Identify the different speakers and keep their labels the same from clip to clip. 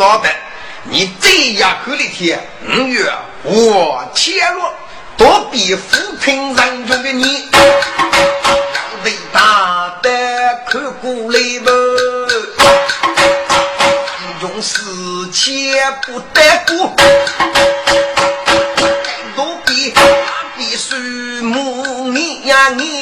Speaker 1: 立刻烧得。你这样口的天，五月我天落，多比扶贫人中的你，要得大的看过来不？用事千不得过，多比大比树木你呀你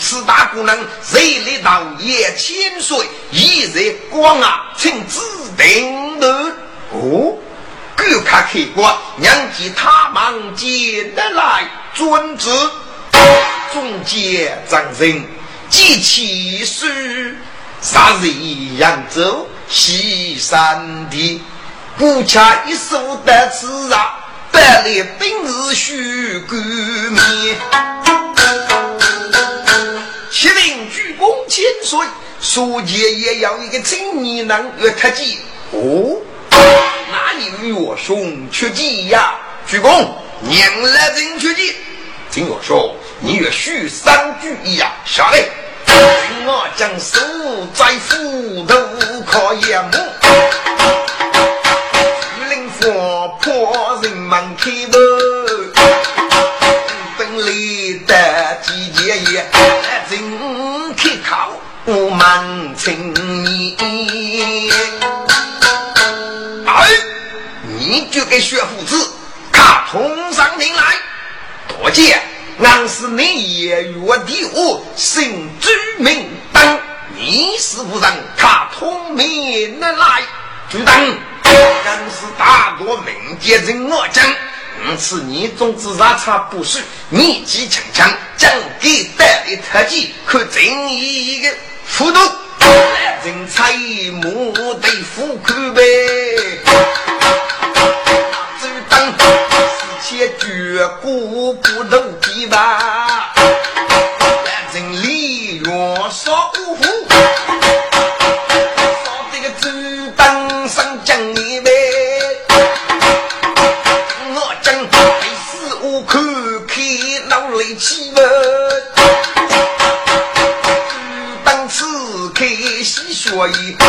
Speaker 1: 此大姑娘谁来到也千岁，一日光啊，请指定的哦。各看开过，娘见他忙接得来，遵旨。中间长人记起书，杀人扬州西山地，不恰一手的字啊。百来本日须冠冕，七令鞠躬千岁，书记也要一个青年郎月特技。哦，哪有岳兄缺技呀？鞠躬，娘来人缺技。听我说，你与许三句一样，下来，我将手在斧头靠眼目。我破人门开门，我满青年。哎，你就给薛夫子他通上名来，多见俺是你爷月的我姓朱名登，你是夫人他通名来，朱登。真是大国民间人我讲，因此你总之啥差不是年纪轻轻，将给带的特技，可真一个糊涂，人才莫得富看呗。只当四千绝骨不斗地吧，人利用少无所以下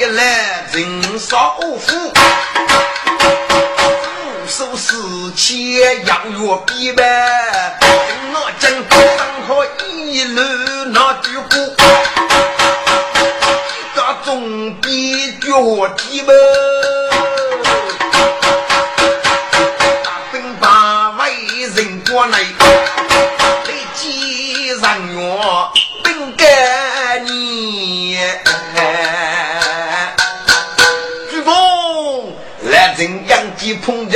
Speaker 1: 的来人少富，无数事切要越比呗。我讲上好一路那句话，一个总比脚低呗。彭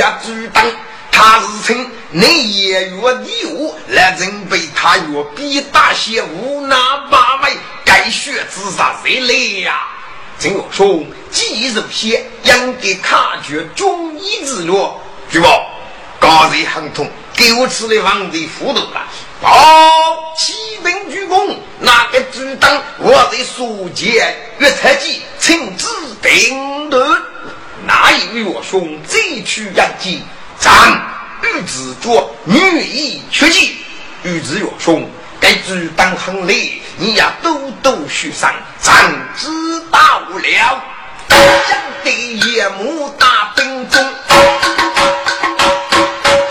Speaker 1: 家主当，他是称你也越礼物，来人被他越逼大些无拿把妹，该血自杀谁来呀？陈我兄，既如此，应该卡绝中医治疗。举报，刚才很痛，给我吃的房子糊涂了。报，启禀主公，那个主当我在书记岳才记亲自定夺。哪有岳兄再去养鸡？咱玉子做女意缺计，玉子岳兄该知当很累，你也多多许上，咱知道了。将得夜幕大兵中，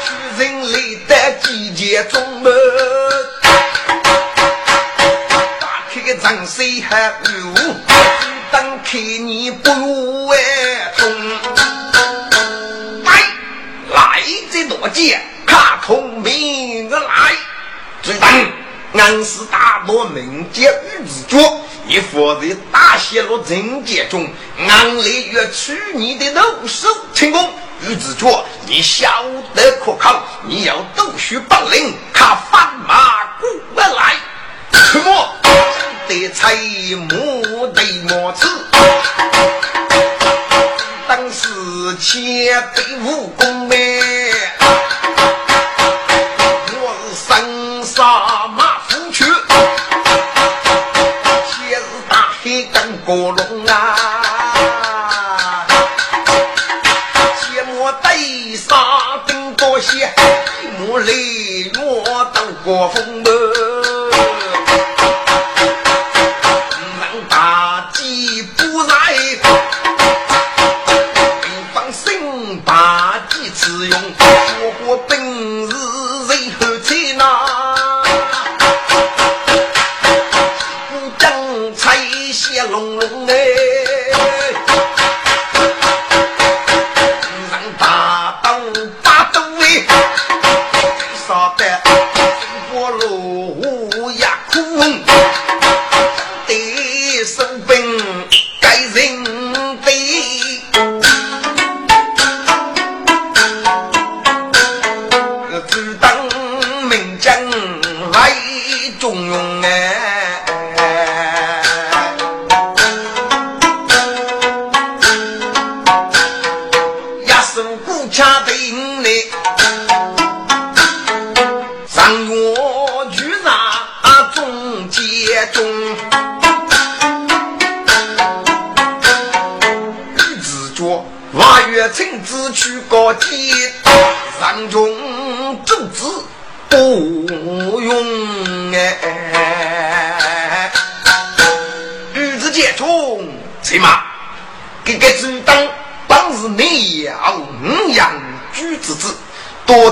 Speaker 1: 许人累得季节中么？打开个张水还有，当开你不如哎。多见看孔明的来，只等俺是大罗名节玉子脚，你负责大泄露人间中，俺来越取你的肉手成功。玉子脚，你晓得可靠？你要读书本领，看翻马过来，什么得财木得莫吃，当时前辈武功没。切莫对杀更多些，莫泪我当过风。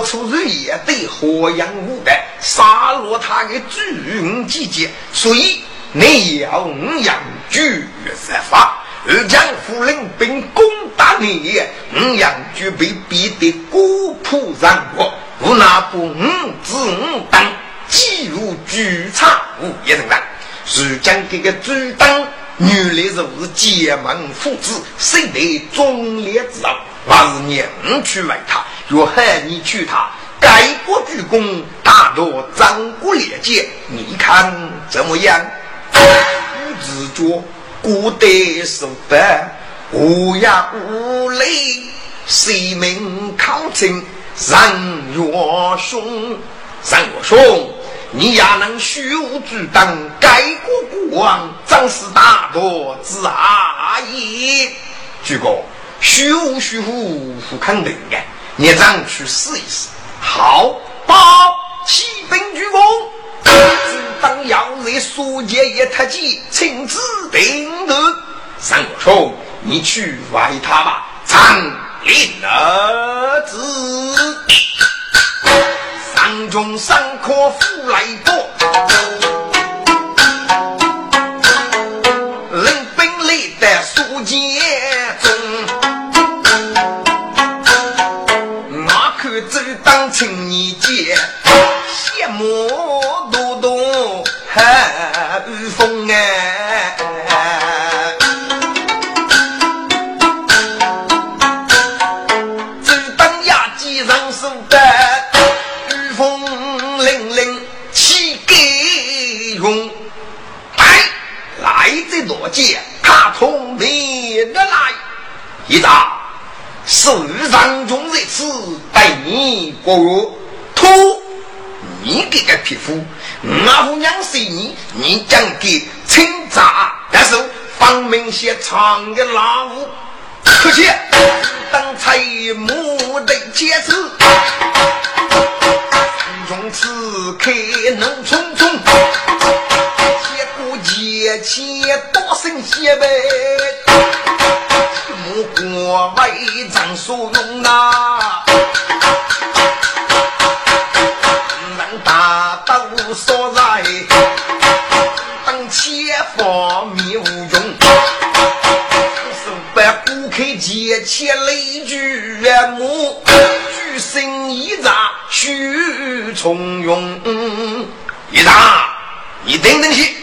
Speaker 1: 多出日夜对河阳五百，杀落他的主人季节，所以你要五阳举设法。二将夫人兵攻打你，五阳就被逼得孤苦难活，无那不五子五当，几如巨差无一人当。是将这个主当，原来是结盟父子，谁得忠烈之道？还是娘去为他，若害你娶她，改国鞠躬，大夺张国烈剑，你看怎么样？与子卓。古代受烦，无牙无泪，谁命抗争？人若兄，人若兄，你也能修主当改国国王，真是大道之阿也。举个修修复复肯定的，你让去试一试。好，报启禀主公。当要在书记一特急亲自定夺。三我说你去外他吧，长林儿子，山中山可富来多，你姐，羡慕多多寒风哎。你，讲给清查，但是方明些长的老五，可惜当才木的坚持，从此开能匆匆。借钱多生些呗，木过为张所用啊，能大刀所在，当前方面无用，手把不开借钱累聚木，举身一扎须从容，一扎你等等去。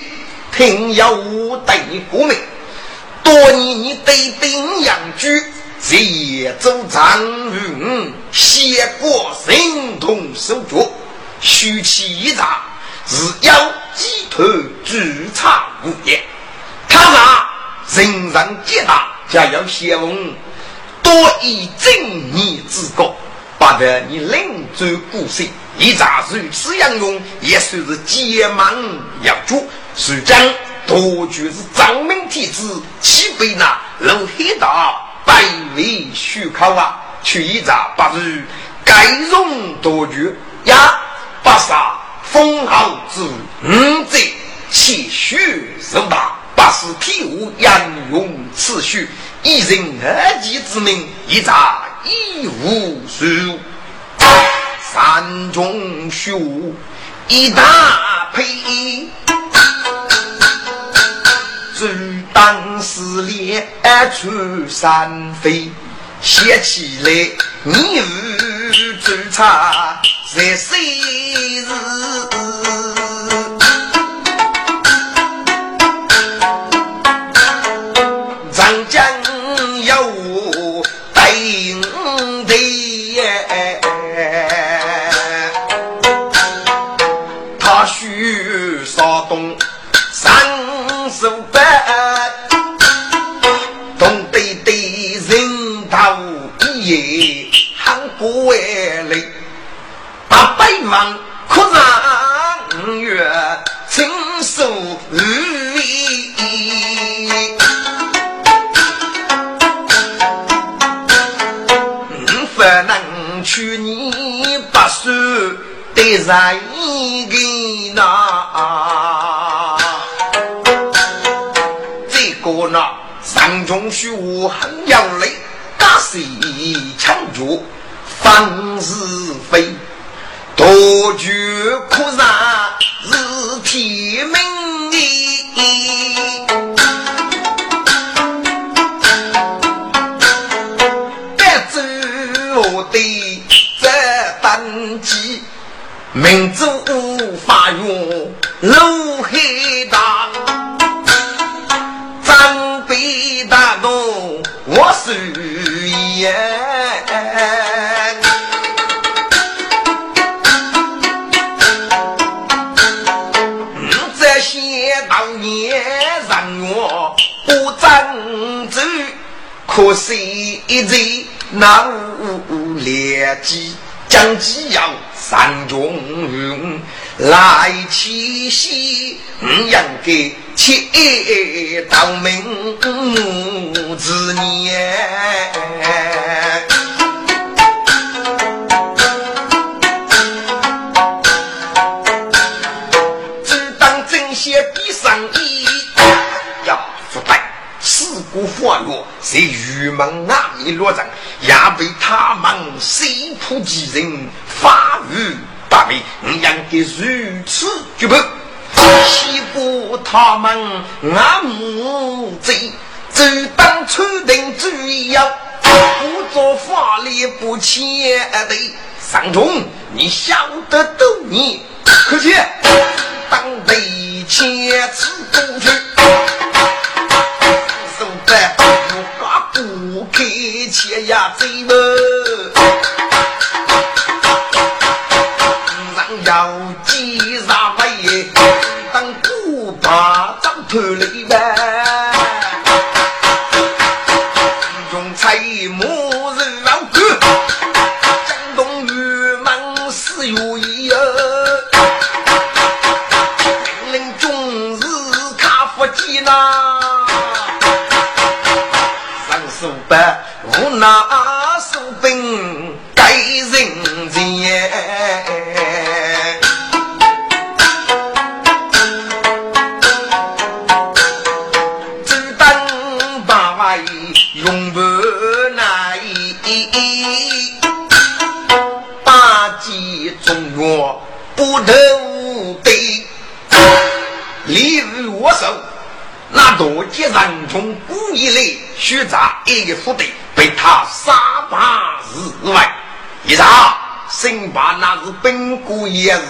Speaker 1: 听有我对你过命，多年你对兵养居，节奏张云，写过神通手脚，虚气一扎，是要鸡头举茶无言。他那人人皆大，家要先问，多以正义之国，不得你临走孤身，一扎如此样用，也算是结盟要主。是将夺取是张明体子，岂非那老黑大百位虚考啊？去一扎八日，该容夺取呀！八杀封号之五贼，气血受大，八是体无杨勇此许，一人二己之名，一扎一无数，三中虚一大配。就当是连出山飞，写起来你又追查在谁日？长江有我带他须稍动。手板，东北的人头一夜喊过来，八百万可让月承受雨不能娶你八岁的人给那。上中虚无很要累，打谁强脚方是非，多聚苦难是天命。白走我的这单机，民族发源路可惜一日那无劣迹，将计要三中来七夕，应该。切道明之年，只当正邪比上衣，呀，不对，四顾发落，在玉门外面落阵，也被他们西浦几人发于大位，我应该如此举报。西部他们俺母贼，就当初定主要，不做法律不欠的。上中，你晓得都你，可惜当得千次公去。哎呀走了，让要几啥位？当不把张头里以来，学杂一副对。被他杀八日外，一查，辛巴那是本国也是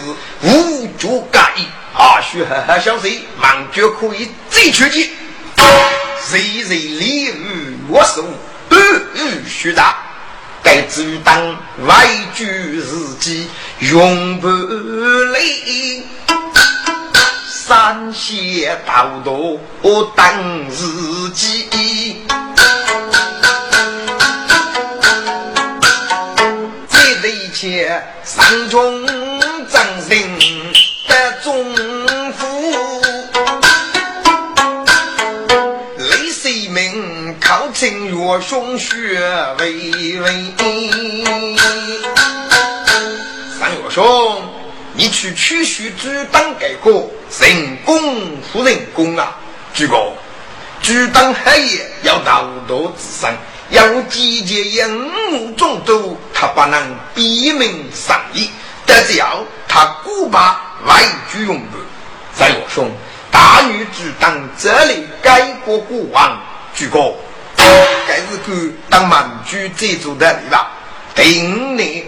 Speaker 1: 无足盖意啊！许呵呵小谁，忙就可以再出去。谁谁礼遇我手，不与虚大，该知当外居自己永不离。山西道我当自己。上中正人的中府，雷水门靠近岳兄学微微。三岳兄，你去取取主党改革，人工不人工啊？主公，主党黑夜要道德之上。要集结英武众多，他不能闭门商议，得叫他古巴外居用不？在我兄，大女子当这里改国国王，举国，该是个当满居这族的对吧？定内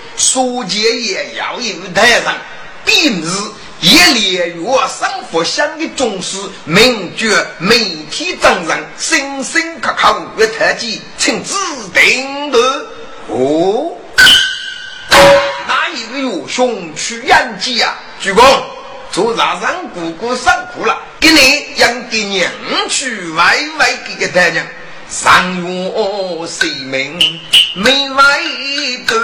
Speaker 1: 书记也要有台上，并日一连月生佛像的宗师，名绝媒体掌声，声声可靠，越特技，请指定的哦。哪一位岳兄去演技啊？鞠躬，做大上姑姑辛苦了，给你养给娘去歪歪给个大娘。上月谁命没外头，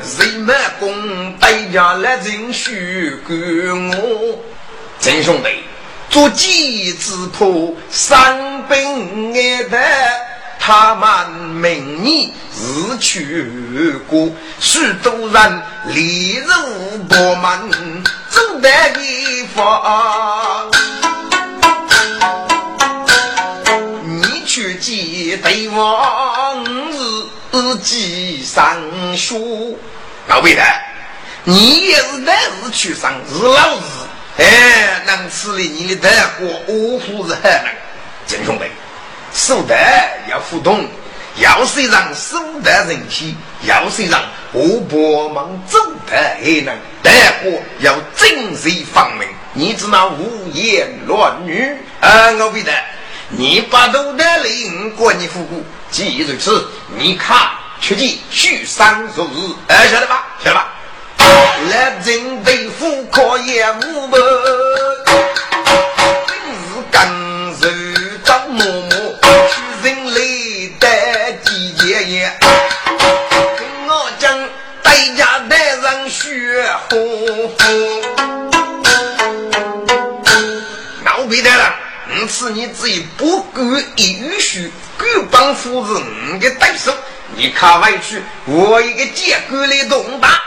Speaker 1: 谁满功代价来人许给我？真兄弟，做鸡子铺三本爱的，他们明年日去过，许多人立如薄门，走得一方。对往日记上书，老辈的，你也是男儿出生，是老子，哎，能吃了你的德国，我夫是很能。真兄弟，守德要互动，要是让守德人气，要是让我伯忙走得还能，德国要正随方明，你只那胡言乱语，啊，我辈的。你把头抬起我给你看你的样子你看你的样子你看你的样子你把头抬起来准备你看你把头抬起来你把头抬起来我给你看你把来我讲你看你把血抬我给你看次你只有不管一允许，敢帮夫人的对手，你看外去，我一个结果来动打，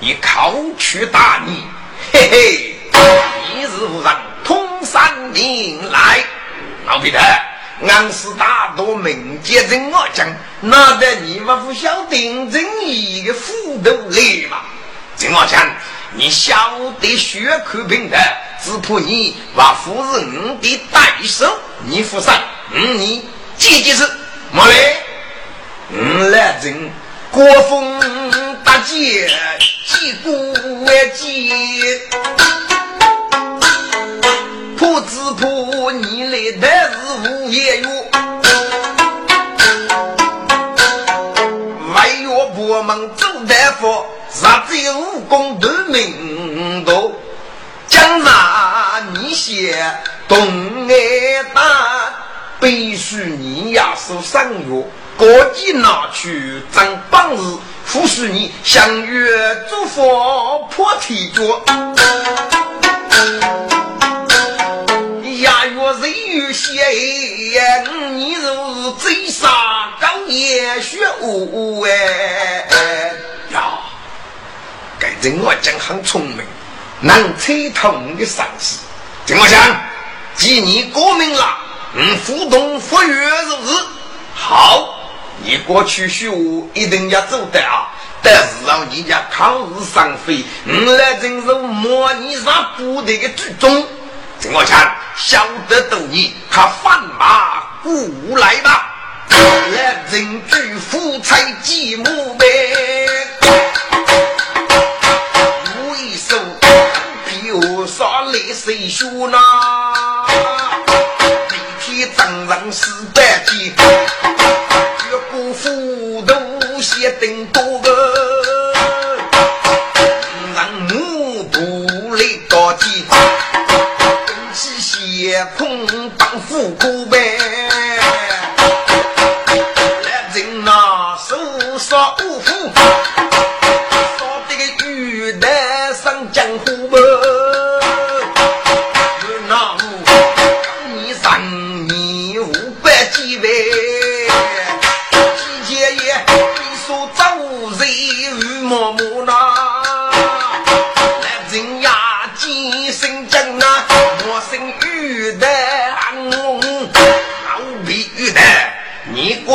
Speaker 1: 你靠去打你，嘿嘿，一日无人通山林来，老皮特。俺是大多民间人我讲，那得你不不晓得真义的斧头来嘛？郑我讲，你晓得血口平的，只怕你把夫人的带手，你负上，嗯，你姐姐是莫来，嗯，来人，国风大姐，击鼓为接。破子破，你来的是无言哟。外岳伯门走大夫，杀贼武功都名多。江南你写东爱大，必须你亚受三月，各地拿去争本事，复须你相约祝福破天脚。谢你如追杀高野雪雾哎呀！该人我讲很聪明，能猜通的上司。怎么想？既你过命了，嗯，互动服约是不是？好，你过去学一定要做得啊！但是让你家抗日上飞，嗯，来真是模拟上部队的举中。怎么讲？晓得到你，他放马过来吧！来人举夫妻继母呗，为首比我耍泪水血呐，每天整人四百斤，越过斧头先等多空当富苦呗，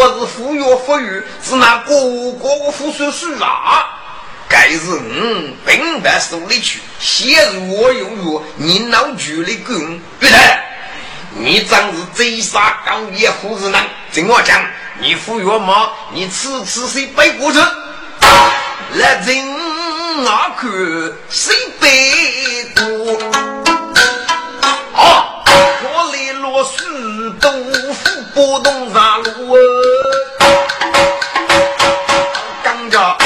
Speaker 1: 我是富裕富裕，是那个个富叔叔啊！该是嗯，平白手里去，先入我用药，你脑局里滚！玉台，你真是贼杀高野胡子男！听我讲，你富裕吗？你次次谁背过去？来人啊，看谁背过？腐波动上路刚着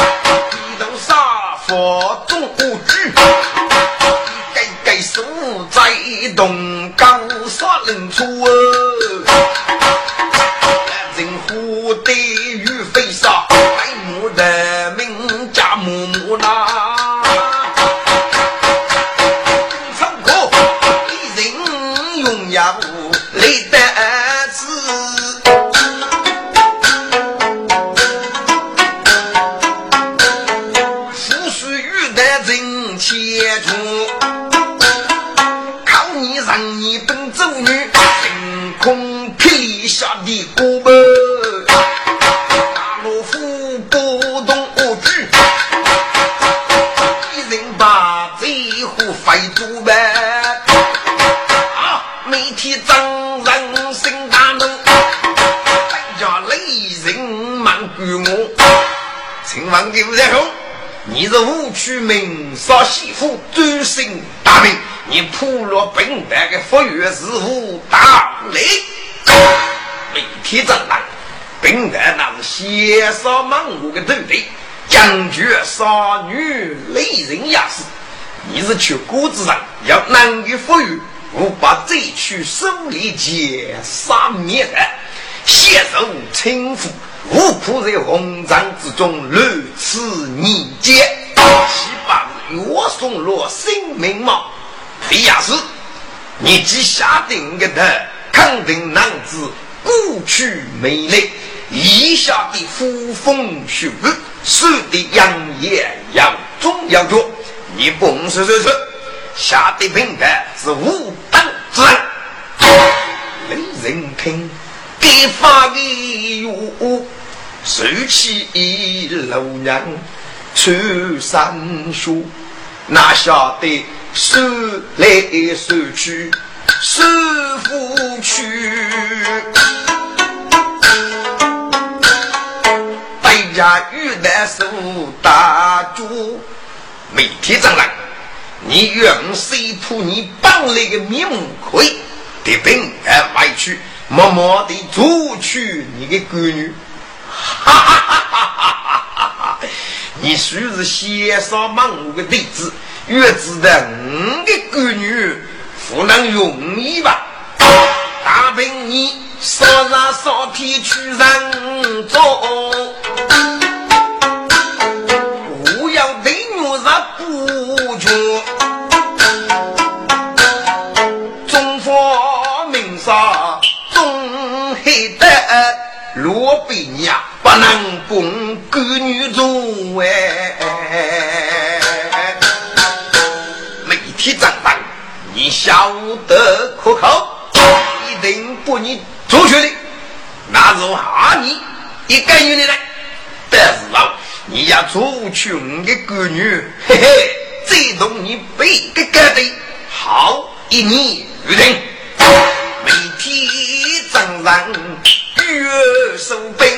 Speaker 1: 我的徒弟，将军少女雷人也是。你是去谷子上要男女富裕，我把这曲手里剑杀灭的，血肉轻浮。无苦在红帐之中，如此逆奸，岂把岳送落性命吗？非也是，你既下定个的，肯定男子过去美丽，以下的呼风血雨，使的扬言要中要绝，你不是说说，下的平台是无等之人，没人听，给发的哟，手起楼娘出山书，哪晓得手来手去。师傅去，家玉带手打住。每天早上，你用谁铺你绑来个面目盔，得病而外去，默默地捉去你的闺女。哈哈哈哈哈哈！你虽是先上忙我的弟子，越知道我的闺女。不能容易吧？大兵你少杀少天去人中，华名杀中黑的罗比亚，不能共闺女中哎。每天长大你晓得可靠，一定不你出去的。那是哈你一个女的来，但是啊，你要出去我的闺女，嘿嘿，这动你背个个的，好一年预定，每天早上月收兵。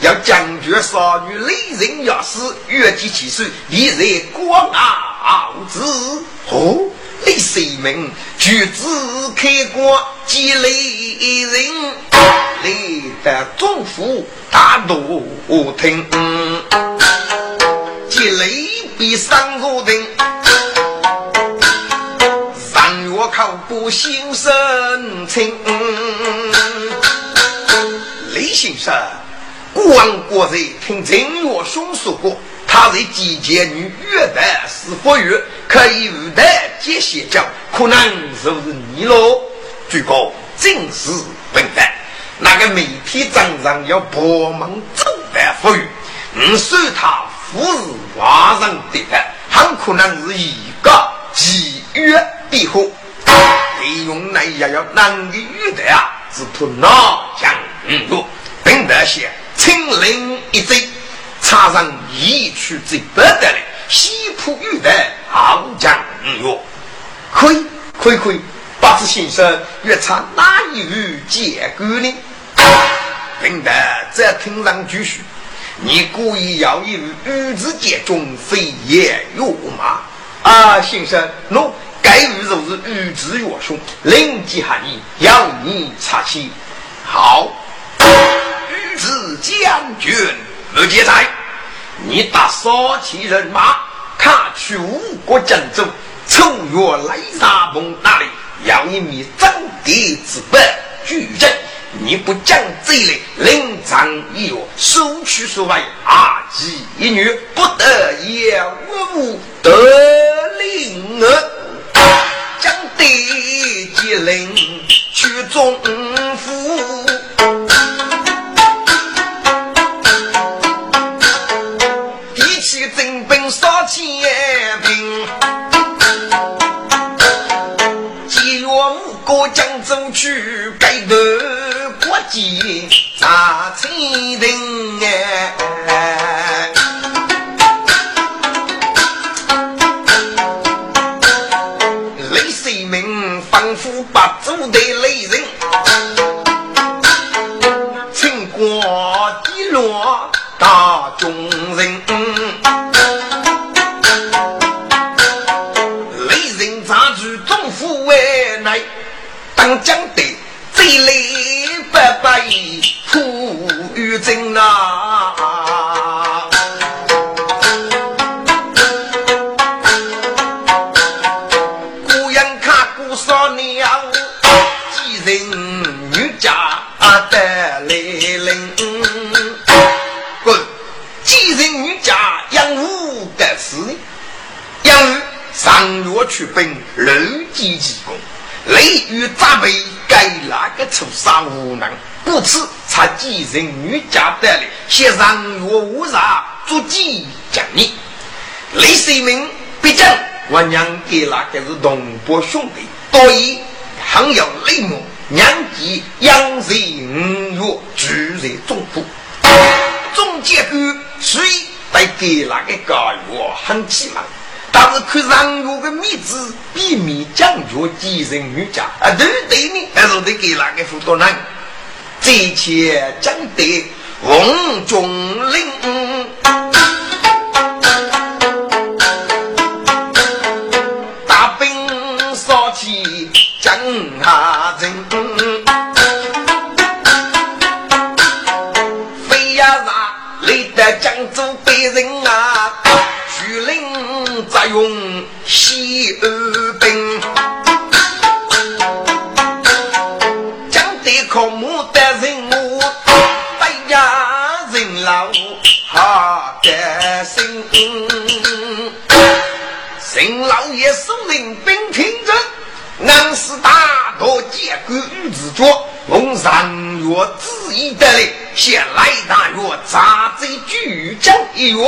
Speaker 1: 要将绝少女雷人要死，越级起手，一人光傲子。哦，雷神明举子开光，击雷人，雷得众福大怒听，击雷比三座顶，上月靠不心生情，雷先生。王国人听陈月兄说过，他是季节女月旦是佛月，可以无代接邪教，可能就是你喽。最高正是笨蛋，那个每天早上要帮忙做饭佛月，你说他不是晚上的很可能是一个季月庇护。利用那也要男的月旦啊，只图拿将嗯多，笨蛋些。青灵一贼，插上一曲最不得了，西浦玉带好将哟，可以可以可以，不知先生越唱哪一句结歌呢？听得这听上去是，你故意要一语玉字结中，非也有吗？啊，先生，喏，该语就是玉字月兄，灵机含义，要你插起，好。子将军不劫财，你打杀起人马，看去吴国荆州，秋月雷沙峰那里，要一米真敌之本举证。你不将这里，临场一月，收取所谓阿吉一女，不得也无得令儿，将地接令去中府。去，拜头国际查清人才继承女家得来，先让我无啥足迹讲你。雷世民毕竟我娘给那个是同胞兄弟，所以很有雷母娘子养在五月住在中府，总结果谁得给那个高月很气愤。但是看上我的面子，避免将军继承女家啊，对对呢，还是得给那个辅导人。这切将得红中领，上月旨意得来，先来大月扎贼巨将一月，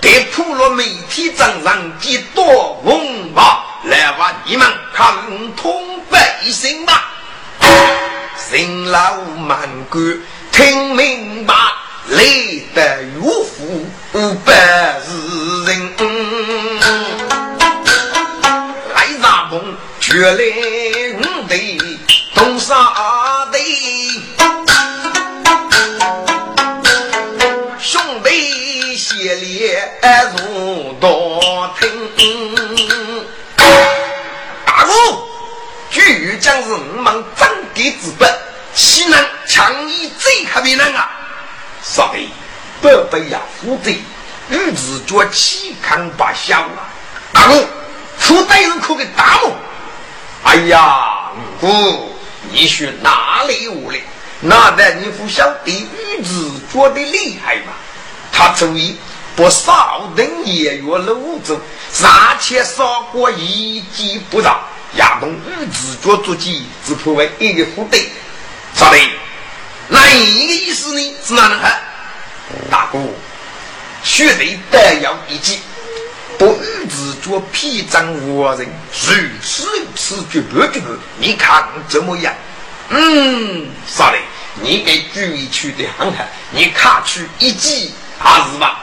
Speaker 1: 得普罗媒体账上几多文吧，来吧，你们看通百姓吧，邢老满官听明白。累得岳父不是人，来啥梦？却来五队东沙队，弟协力如多听。大哥，巨将是五门张敌之本，岂能强以最可别人啊？少尉，不被呀负罪，日子脚气康不小啊！大哥，负歹人可给打我！哎呀，五姑，你说哪里无来？哪得你不晓得日子脚的厉害吗？他注意不少等夜月楼中，杀切杀过一击不着，亚东日子脚足迹只破为一个副队。少尉。那一个意思呢？是哪能看？大哥，学得得要一记，不与之做皮张活人，如此如此绝不绝不？你看怎么样？嗯，少嘞，你给注意去的很好，你看去一记还是吧？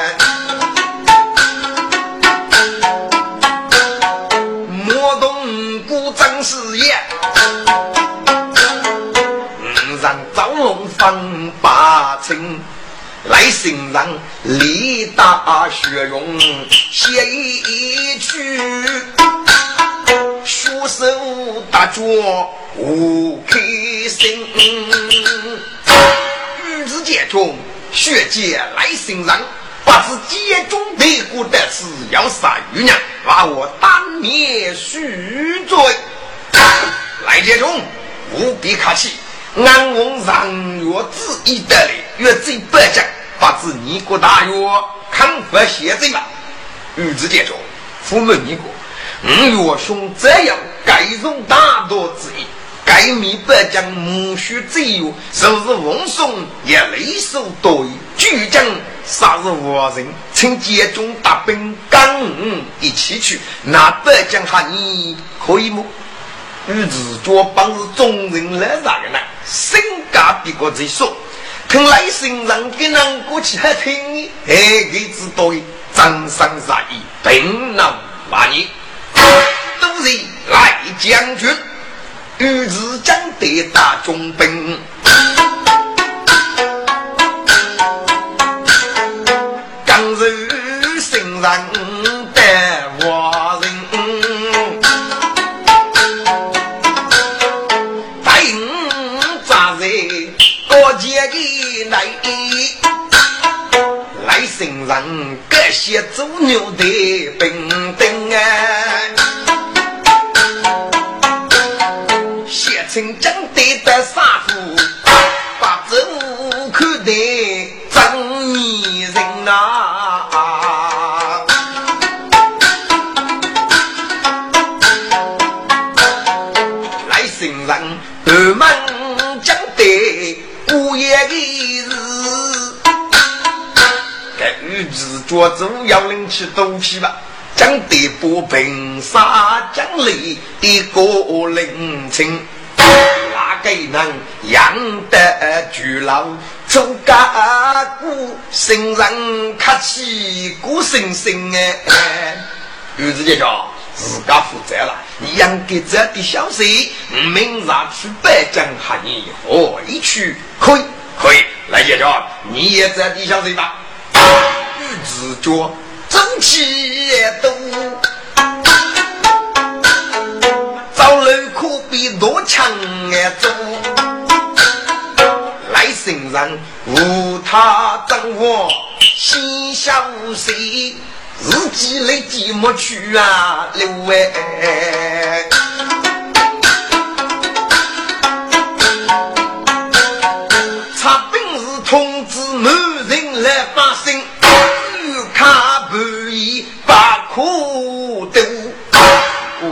Speaker 1: 来生人力大血勇写一曲，书手大脚无开心。玉子剑中，血溅来心人，不知剑中得过的是要杀玉娘，把我当面许罪。来剑中，务必客气，俺王上月旨意得来，月罪不讲，不知你国大约看不写罪吗？玉子剑中，父母你过，五月兄这样改容大道之意。该米百将母须自由，若是奉送也累受多疑。巨将杀日无人，请接中大兵跟一起去。那百将哈你可以么？与自家帮是众人来杀的呢？身价比过最说，听来生人给人过去还听你，还给知道真生杀意，并能骂你。都是来将军。与日将得大中兵，一座牛的兵丁啊，写成江对的傻子，把人口得真迷人呐！来新人，咱门江对过一个日。该玉子脚走要领去赌气吧，将地不平杀将里一个领情。哪个能养得住老周家姑？生人客气，孤生生哎。玉子姐姐，自家负责了。养给这的小息，明日去北京喊你何以去？可以，可以。来姐姐，你也这的小息吧。玉子脚争气多。走路可比多强哎！走，来生人无他掌握，心小谁？自己来寂寞去啊，留哎！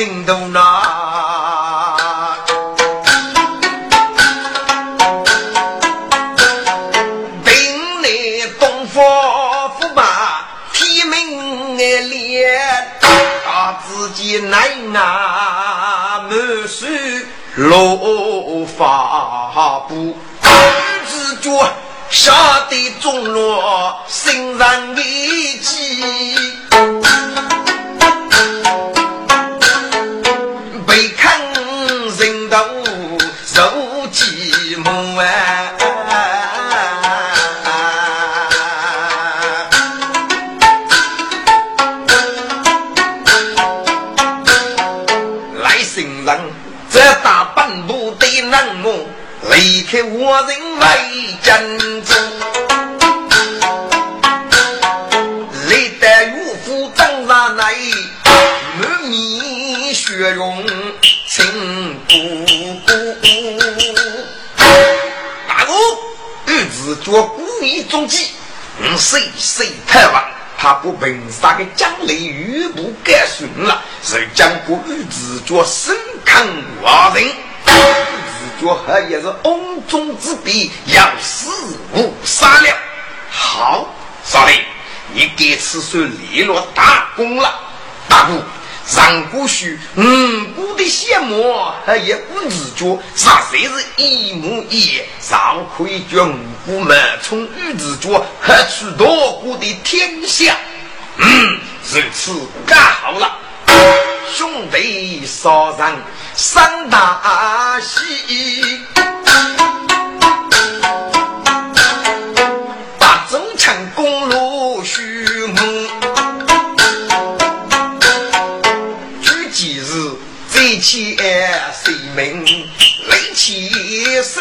Speaker 1: 人头呐。等你东方驸马提名来，他自己奈啊满手落发布，自觉。下得中落，心上的中计，嗯，谁谁太王，他不凭杀个奖励玉不该顺了，是将过儿子做深坑挖人。脚还也是瓮中之鳖，要死无杀了。好，少林，你这次算立了大功了。大功，上古书五谷的羡慕，还也不自觉，啥才是一模一样？上可以叫五谷们从玉子脚还取夺过的天下。嗯，如此干好了。兄弟杀人三大喜，起谁名雷起手，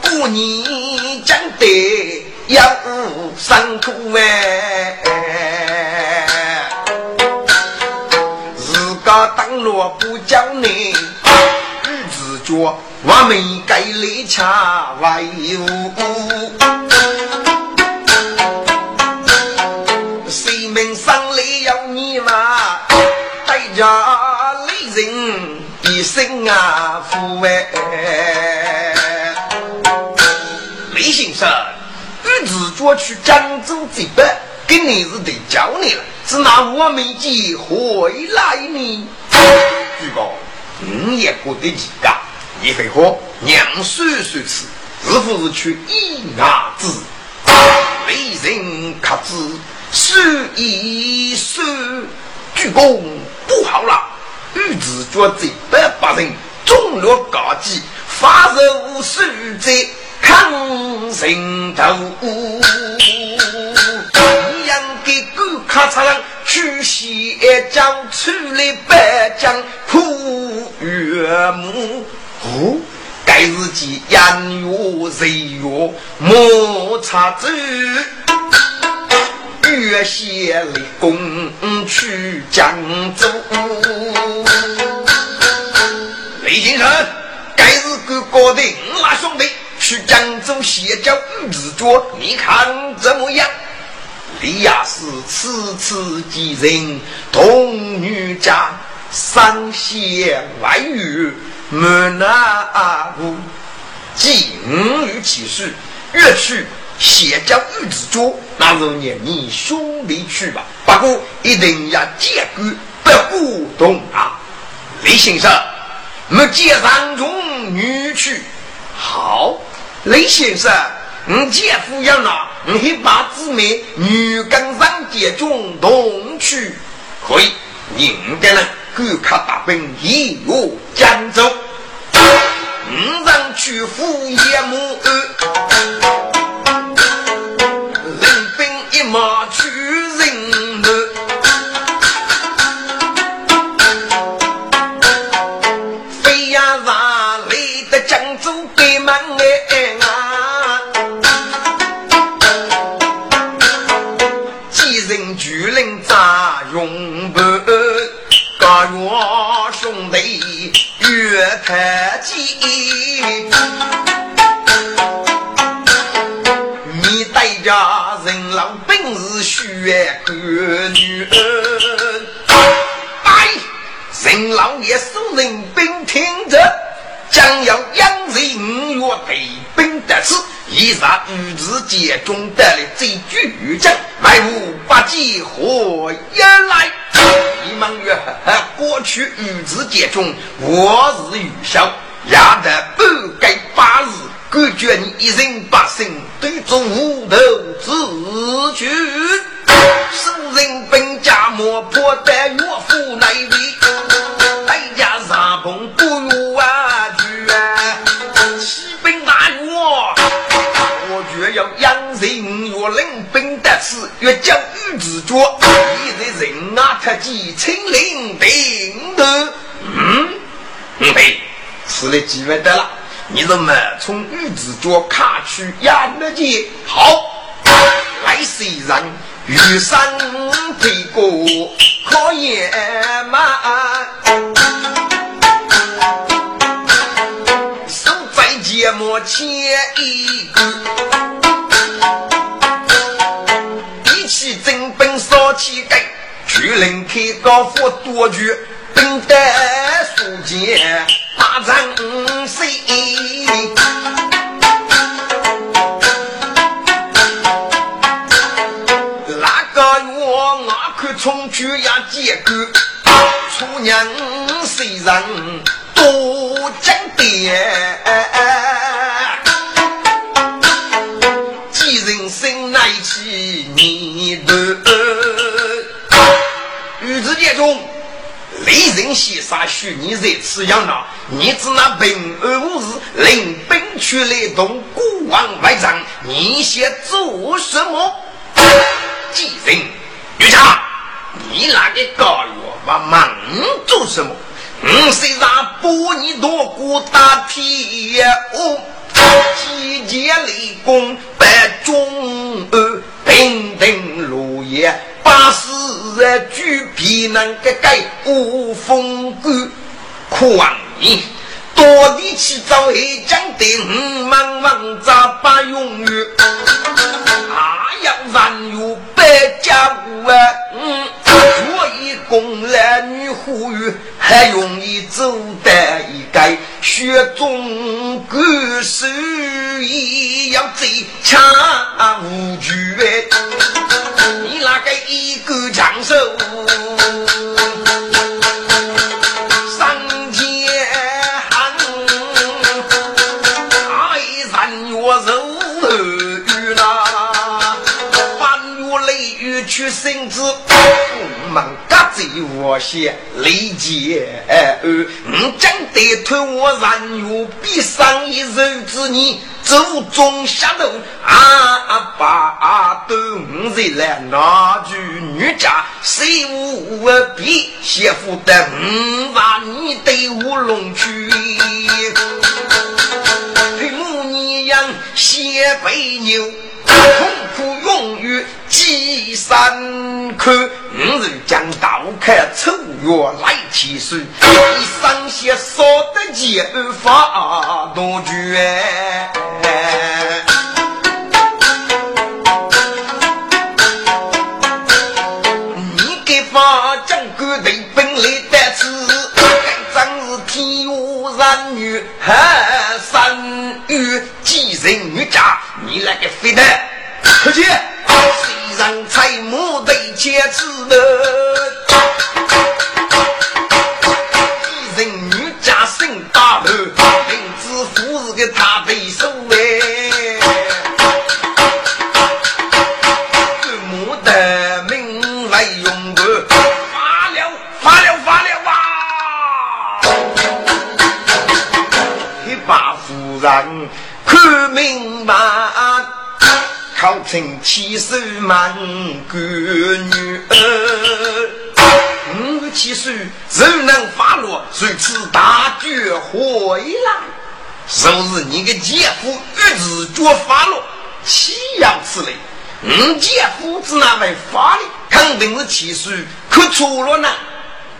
Speaker 1: 过年将得要。辛苦哎，自家当落不叫你，日子脚我没该来抢外物。人一声啊父哎，雷先生。自觉去江州这边，跟你是得教你了，只拿我没机回来呢。举高，你也过得几个？你会喝娘水水吃，是不是去一牙子？为人可知手一手，鞠躬不好了。玉子脚这百八人，中了高级，发如手在抗神头。一样给狗咔嚓啷，去西江出来百江苦月木。哦，该日记烟月日月莫擦走。月写立功去江州，李先生，该是个哥的五拉兄弟去江州写教玉子脚，你看怎么样？李亚是此次几人同女家，三贤外语莫那无，今日起事，越去。先将玉子捉，那是念你兄弟去吧。不过一定要结果不互动啊！李先生，没见上中女婿。好，李先生，你姐夫要拿，你把姊妹女跟上接中同去。可以，应该呢，赶快大兵一路江州，五人去赴夜幕。中得了这巨将，迈无八计何言来？一忙月过去玉子节中，我日雨小，压得不该八日，感觉你一人把身对着无头自去。世人本家莫破在岳父那位，人越领兵得此，越教育之脚，一在人啊特技亲临顶头。嗯，嘿，吃了几万得了，你怎么从玉子脚卡去压那去？好，来谁人？玉山飞过可野马，手在芥末切一个，气概，巨人开高火多绝，本得书剑大战谁？从举呀？结构，出娘。虽然多讲点，几人生来起你的。玉子节中，雷人西杀许你在此养老，你只拿平安无事，领兵去来动国王外长，你先做什么？几人？玉长。你那个高月把忙做什么？嗯，虽然把你多过大天哦，集结立功百中二，平定如业，八十举皮能个盖无风光，可望多地去找黑将丁，忙忙咋把永远，啊要然有百家户啊，嗯。我以公男女呼吁，还容易走得一改血中骨手一样贼强无惧你那个一个强手，我先理解。二，你讲得推我然有必上一人之你，祖宗下头啊啊把都五日来拿住女家，谁无必媳妇的五把你对我弄去。母你养血背牛。痛苦永于几山口，五日将刀开丑月来提水，一上些少得剑法多绝。你给发将官的本领得此，真是天下男女还三女几人女家。你那个飞的，可惜虽然才母对钱吃的，七十万个女儿，五七岁仍能发落，如此大举回来，收是你的姐夫玉子脚发落，岂要此类？你姐夫子那位发的，肯定是七岁可出了呢。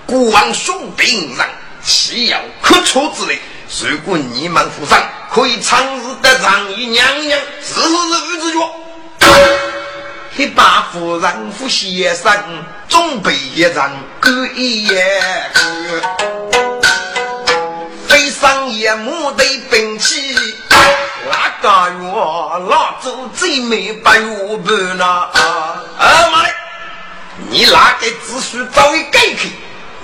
Speaker 1: 国王兄弟上，岂有可出之类？如果你们府上可以长日得长一娘娘，是不是玉子脚？黑把夫人夫先生，总被一人勾一眼，飞上夜幕的兵器，那个月老祖最美白玉盘呐！啊妈嘞，你那个只需早一改去，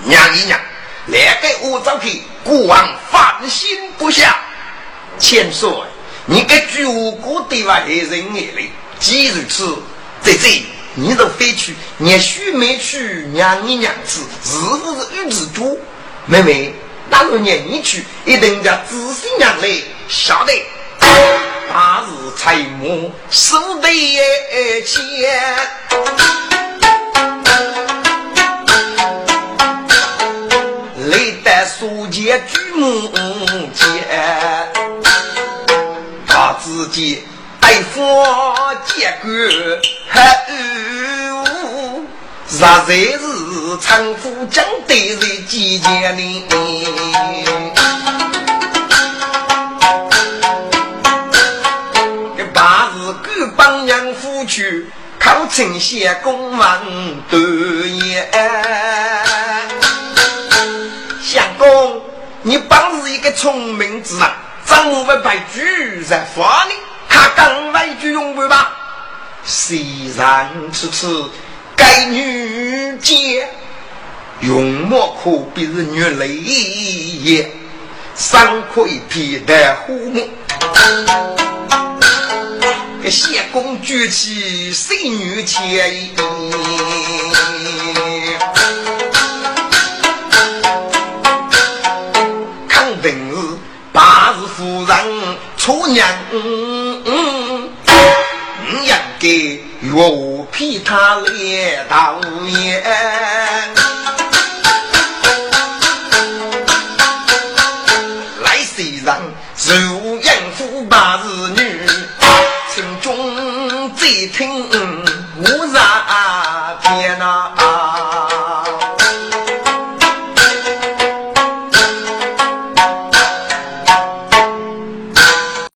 Speaker 1: 娘一娘，那个我早去，国王放心不下。千岁，你个巨无辜对外人眼里。既如此，在这你都非去，你须没去娘你娘子，是不是玉子猪？妹妹，那若念你去，一定叫仔细娘来晓得。八日财母守得钱，累得书剑举目间，他自己。大夫结果还无，实在是长夫讲对在几千年。这八字狗帮娘夫去，靠成些公王多言。相公，你帮是一个聪明之人，掌握百举在法里。他刚来句用不吧？虽然此次该女杰，用莫可比是女雷也，三可一匹的虎目。个谢公举起谁女前衣，肯定是八日夫人出娘。给岳皮他脸当面，